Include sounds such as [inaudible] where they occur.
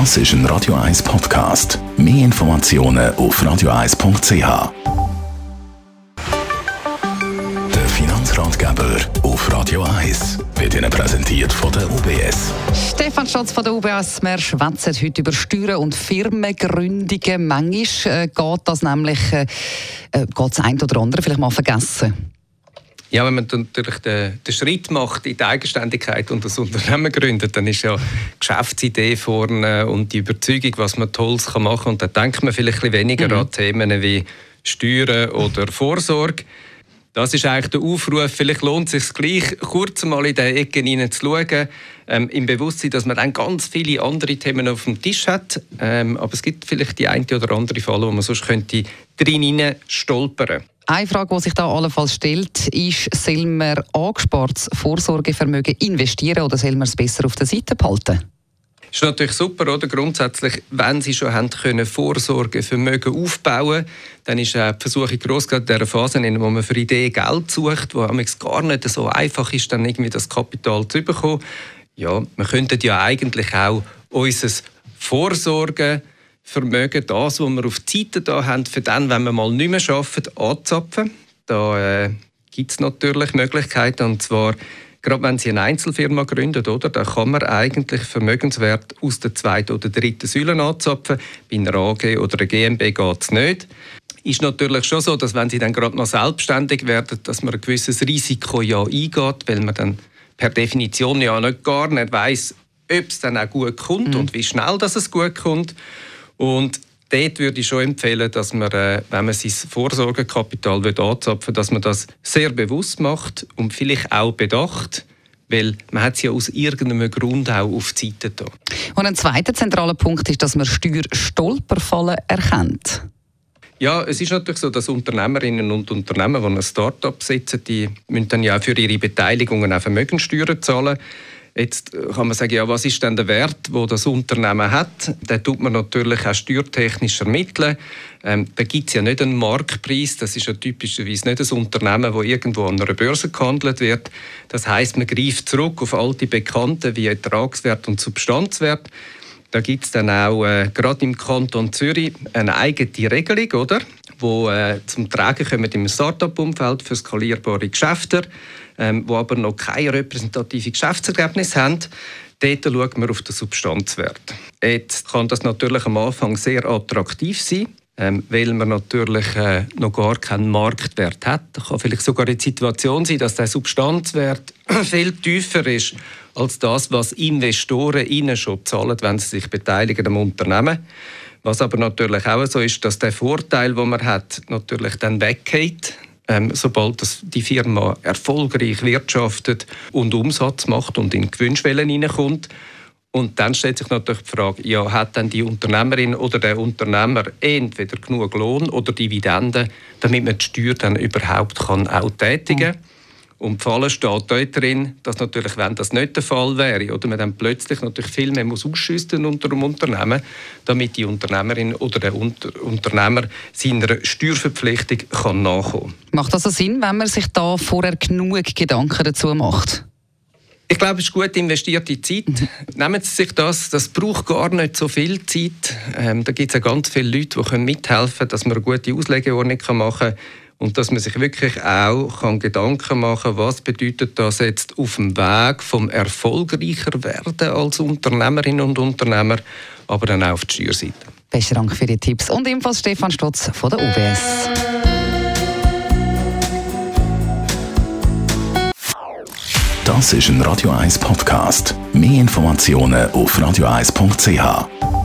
Das ist ein Radio 1 Podcast. Mehr Informationen auf radio1.ch. Der Finanzratgeber auf Radio 1 wird Ihnen präsentiert von der UBS. Stefan Stotz von der UBS. Wir schwätzen heute über Steuern und Firmengründungen. Manchmal äh, geht das nämlich äh, äh, geht das ein oder andere vielleicht mal vergessen. Ja, wenn man natürlich den, den, Schritt macht in die Eigenständigkeit und das Unternehmen gründet, dann ist ja die Geschäftsidee vorne und die Überzeugung, was man Tolles machen kann. Und da denkt man vielleicht ein weniger mhm. an Themen wie Steuern oder Vorsorge. Das ist eigentlich der Aufruf. Vielleicht lohnt es sich gleich, kurz mal in diese Ecke hineinzuschauen, ähm, im Bewusstsein, dass man dann ganz viele andere Themen auf dem Tisch hat. Ähm, aber es gibt vielleicht die eine oder andere Falle, wo man sonst könnte drin stolpern eine Frage, die sich da allenfalls stellt, ist, soll man angespartes Vorsorgevermögen investieren oder soll man es besser auf der Seite behalten? Das ist natürlich super, oder? Grundsätzlich, wenn Sie schon haben können Vorsorgevermögen aufbauen, dann ist die Versuchung groß, gerade in der Phase, in der man für Ideen Geld sucht, wo es gar nicht so einfach ist, dann irgendwie das Kapital zu bekommen. Ja, wir könnten ja eigentlich auch unser Vorsorgen Vermögen, das, was wir auf die Seite da haben, für dann, wenn wir mal nicht mehr arbeiten, anzapfen. Da äh, gibt es natürlich Möglichkeiten, und zwar gerade wenn Sie eine Einzelfirma gründen, oder, dann kann man eigentlich Vermögenswert aus der zweiten oder dritten Säule anzapfen. Bei einer AG oder einer GmbH geht es nicht. Ist natürlich schon so, dass wenn Sie dann gerade noch selbstständig werden, dass man ein gewisses Risiko ja eingeht, weil man dann per Definition ja nicht gar nicht weiß, ob es dann auch gut kommt mhm. und wie schnell dass es gut kommt. Und dort würde ich schon empfehlen, dass man, äh, wenn man sein Vorsorgekapital anzapfen will, dass man das sehr bewusst macht und vielleicht auch bedacht, weil man hat es ja aus irgendeinem Grund auch auf die Seite da. Und ein zweiter zentraler Punkt ist, dass man Steuerstolperfallen erkennt. Ja, es ist natürlich so, dass Unternehmerinnen und Unternehmer, die ein Start-up setzen, die müssen dann ja auch für ihre Beteiligungen auch Vermögenssteuern zahlen. Jetzt kann man sagen, ja, was ist denn der Wert, wo das Unternehmen hat? Den tut man natürlich auch steuertechnisch ermitteln. Ähm, da gibt es ja nicht einen Marktpreis. Das ist ja typischerweise nicht ein Unternehmen, das irgendwo an einer Börse gehandelt wird. Das heißt, man greift zurück auf alte Bekannte wie Ertragswert und Substanzwert. Da gibt es dann auch äh, gerade im Kanton Zürich eine eigene Regelung, oder? Wo äh, zum Tragen kommen im Start-up-Umfeld für skalierbare Geschäfte ähm, die aber noch keine repräsentative Geschäftsergebnisse haben. Dort schauen wir auf den Substanzwert. Jetzt kann das natürlich am Anfang sehr attraktiv sein, ähm, weil man natürlich äh, noch gar keinen Marktwert hat. Es kann vielleicht sogar die Situation sein, dass der Substanzwert [clears throat] viel tiefer ist als das, was Investoren ihnen schon zahlen, wenn sie sich beteiligen am Unternehmen. Was aber natürlich auch so ist, dass der Vorteil, den man hat, natürlich dann weggeht ähm, sobald das die Firma erfolgreich wirtschaftet und Umsatz macht und in Gewinnschwellen hineinkommt. Und dann stellt sich natürlich die Frage, ja, hat denn die Unternehmerin oder der Unternehmer entweder genug Lohn oder Dividenden, damit man die Steuer dann überhaupt kann auch tätigen kann? Und die Falle steht dort drin, dass natürlich, wenn das nicht der Fall wäre, oder man dann plötzlich natürlich viel mehr muss ausschüssen unter dem Unternehmen, damit die Unternehmerin oder der Unter Unternehmer seiner Steuerverpflichtung kann nachkommen. Macht das also Sinn, wenn man sich da vorher genug Gedanken dazu macht? Ich glaube, es ist gut investierte Zeit. Mhm. Nehmen Sie sich das, das braucht gar nicht so viel Zeit. Ähm, da gibt es ja ganz viele Leute, die mithelfen können, dass man eine gute Auslegeordnung machen kann und dass man sich wirklich auch kann Gedanken machen kann, was bedeutet das jetzt auf dem Weg vom erfolgreicher werden als Unternehmerin und Unternehmer, aber dann auch auf die Steuerseite. Besten Dank für die Tipps und ebenfalls Stefan Stotz von der UBS. Das ist ein Radio 1 Podcast. Mehr Informationen auf radio1.ch.